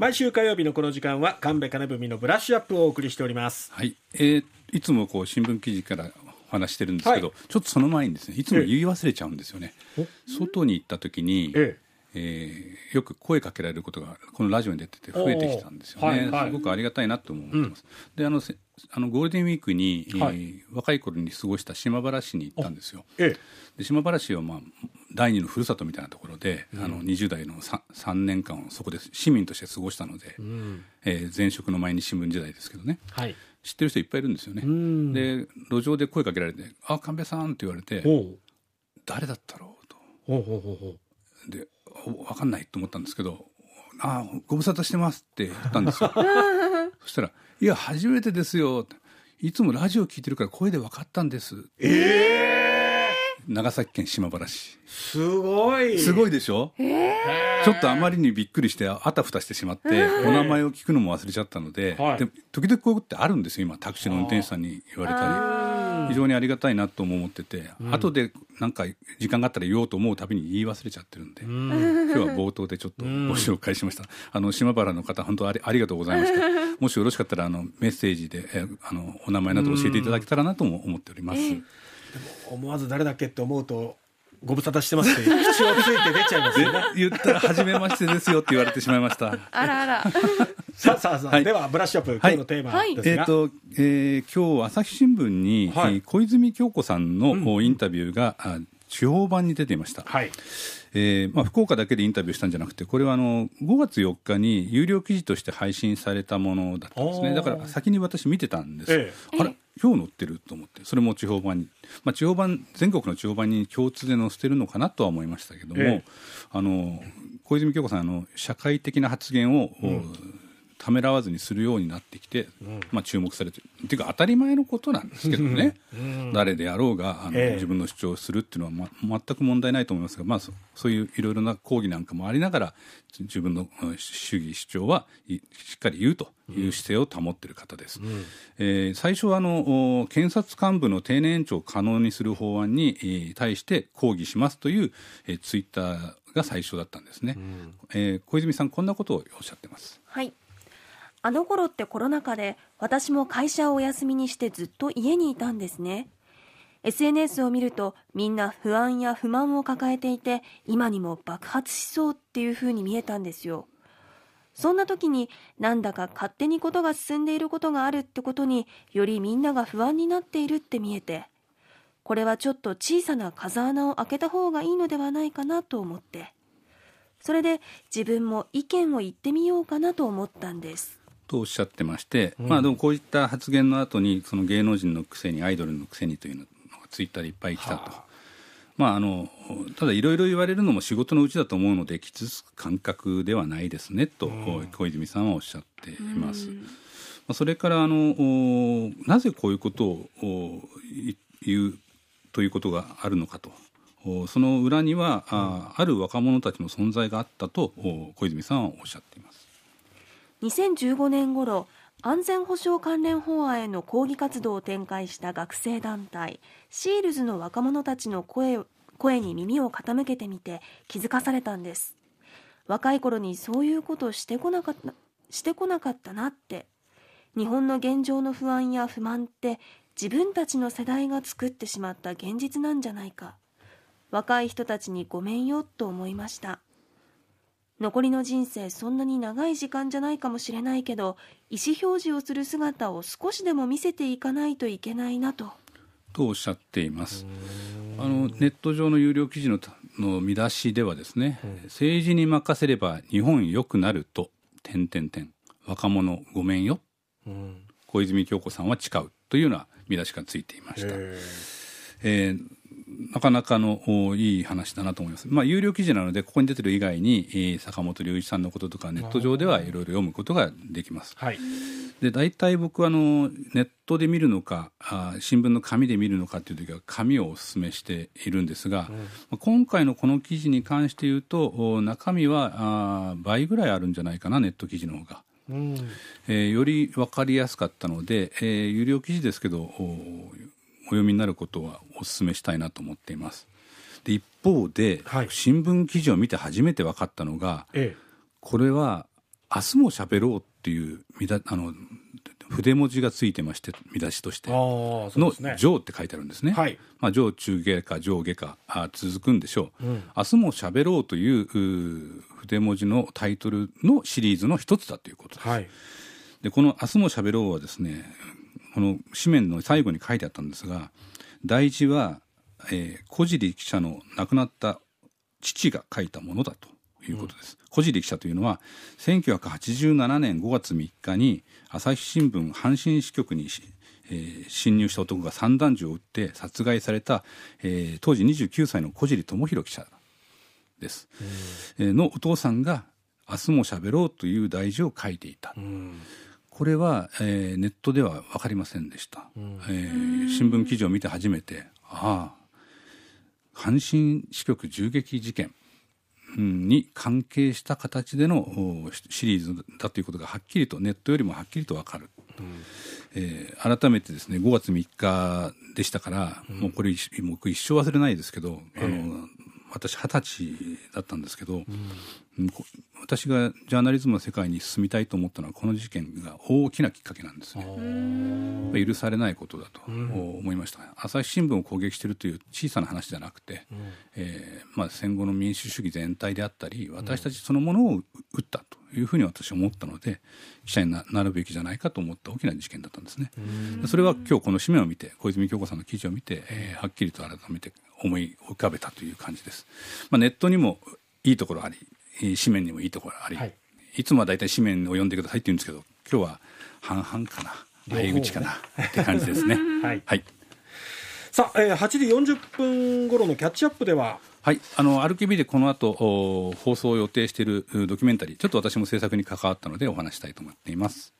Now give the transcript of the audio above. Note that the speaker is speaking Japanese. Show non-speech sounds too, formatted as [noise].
毎週火曜日のこの時間は神戸金文のブラッシュアップをお送りしております。はい、えーいつもこう新聞記事からお話してるんですけど、はい。ちょっとその前にですねいつも言い忘れちゃうんですよね、外に行った時に、ええ。ーよく声かけられることがこのラジオに出てて増えてきたんですよね、はいはい。すごくありがたいなとも思ってます、であのせあのゴールデンウィークに、えーはい。若い頃に過ごした島原市に行ったんですよ。え。で島原市は、まあ、第二のふるさとみたいなところで、あの20代の 3, 3年間をそこで市民として過ごしたので、えー前職の毎日新聞時代ですけどね。はい。知ってる人いっぱいいるんですよね。ん。で路上で声かけられて「あ神戸さん」って言われて誰だったろう？と。ほうほうほうほう。でお分かんないと思ったんですけど「あご無沙汰してます」って言ったんですよ。[laughs] そしたら「いや初めてですよ」いつもラジオ聞いてるから声で分かったんです」長崎県島原市。すごい。すごいでしょ、ちょっとあまりにびっくりしてあたふたしてしまってお名前を聞くのも忘れちゃったので,、はい。で時々こういうことってあるんですよ。今タクシーの運転手さんに言われたり。非常にありがたいなとも思ってて、後でなんか時間があったら言おうと思うたびに言い忘れちゃってるんで、今日は冒頭でちょっとご紹介しました、あの島原の方本当ありありがとうございましたもしよろしかったらあのメッセージでえあのお名前など教えていただけたらなとも思っております、思わず誰だっけって思うとご無沙汰してますって [laughs] 口をついて出ちゃいますでよね。言ったら「初めましてですよ」って言われてしまいました。あらあら。[laughs] さあさあさあ、はい。ではブラッシュアップ今日のテーマですが、えーとえー今日朝日新聞に、はい。えー小泉京子さんの、おインタビューがあ地方版に出ていました、はい。えーまあ、福岡だけでインタビューしたんじゃなくてこれはあの5月4日に有料記事として配信されたものだったんですね。だから先に私見てたんです、え。あれ？今日載ってると思ってそれも地方版に、まあ、地方版全国の地方版に共通で載せてるのかなとは思いましたけども、ええ。あの小泉京子さんあの社会的な発言を、ためらわずにするようになってきて、まあ、注目されてるっていうか当たり前のことなんですけどね、誰であろうがあの、ええ。自分の主張をするっていうのは、ま、全く問題ないと思いますが、まあ、そそういういろいろな抗議なんかもありながら自分のうん主義主張はいしっかり言うという姿勢を保っている方です、えー最初はあのお検察幹部の定年延長を可能にする法案に、えー対して抗議しますという、えーツイッターが最初だったんですね、えー小泉さんこんなことをおっしゃってます。はい。あの頃ってコロナ禍で私も会社をお休みにしてずっと家にいたんですね。SNS を見るとみんな不安や不満を抱えていて今にも爆発しそうっていう風に見えたんですよ。そんな時になんだか勝手にことが進んでいることがあるってことによりみんなが不安になっているって見えてこれはちょっと小さな風穴を開けた方がいいのではないかなと思ってそれで自分も意見を言ってみようかなと思ったんですとおっしゃってまして、まあでもこういった発言の後にその芸能人のくせにアイドルのくせにというのがツイッターでいっぱい来たと、まああのただいろいろ言われるのも仕事のうちだと思うので傷つく感覚ではないですねと、小泉さんはおっしゃっています。まあそれからあのおなぜこういうことを言うということがあるのかと。おその裏には、あある若者たちの存在があったとお小泉さんはおっしゃっています。2015年頃安全保障関連法案への抗議活動を展開した学生団体シールズの若者たちの声声に耳を傾けてみて気づかされたんです。若い頃にそういうことしてこなかったしてこなかったなって。日本の現状の不安や不満って自分たちの世代が作ってしまった現実なんじゃないか。若い人たちにごめんよと思いました。残りの人生そんなに長い時間じゃないかもしれないけど意思表示をする姿を少しでも見せていかないといけないなと。とおっしゃっています。あのネット上の有料記事のの見出しではですね、政治に任せれば日本良くなると。点点点若者ごめんよ、小泉京子さんは誓う。というような見出しがついていました。えーなかなかのおいい話だなと思います。まあ、有料記事なので、ここに出てる以外に、えー坂本龍一さんのこととか、ネット上ではいろいろ読むことができます。はいで大体僕はあのネットで見るのかあ新聞の紙で見るのかという時は紙をお勧めしているんですが、まあ今回のこの記事に関して言うとお中身はあ倍ぐらいあるんじゃないかなネット記事の方が。うんえーより分かりやすかったので、えー有料記事ですけどおお読みになることはお勧めしたいなと思っています。で一方で、はい。新聞記事を見て初めて分かったのがえこれは明日も喋ろうっていうあの筆文字がついてまして見出しとして。の上って書いてあるんですね。はい。まあ、上中下か上下かあ続くんでしょう、うん。明日も喋ろうという筆文字のタイトルのシリーズの一つだということです。はい。でこの「明日も喋ろう」はですねこの紙面の最後に書いてあったんですが題字は、えー小尻記者の亡くなった父が書いたものだということです。小尻記者というのは1987年5月3日に朝日新聞阪神支局にし、えー侵入した男が散弾銃を撃って殺害された、えー当時29歳の小尻智弘記者です。えーのお父さんが「明日も喋ろう」という題字を書いていた。うんこれは、えーネットでは分かりませんでした、えー新聞記事を見て初めてああ阪神支局銃撃事件うんに関係した形でのおシリーズだということがはっきりとネットよりもはっきりと分かる、えー改めてですね5月3日でしたから、もうこれ一もう一生忘れないですけど、あの私二十歳だったんですけど、うん。こ私がジャーナリズムの世界に進みたいと思ったのはこの事件が大きなきっかけなんですね。許されないことだと思いました、朝日新聞を攻撃しているという小さな話じゃなくて、えーまあ、戦後の民主主義全体であったり私たちそのものを撃ったというふうに私は思ったので記者にななるべきじゃないかと思った大きな事件だったんですね。でそれは今日この紙面を見て小泉京子さんの記事を見て、えーはっきりと改めて思い浮かべたという感じです。まあ、ネットにもいいところありえー紙面にもいいところあり、はい。い、つもは大体紙面を読んでくださいって言うんですけど今日は半々かな。両方ね。相口かな。って感じですね。[laughs] はい。はい。さあ、えー、8時40分頃のキャッチアップでははい、あの RKB でこの後お放送を予定しているドキュメンタリーちょっと私も制作に関わったのでお話したいと思っています。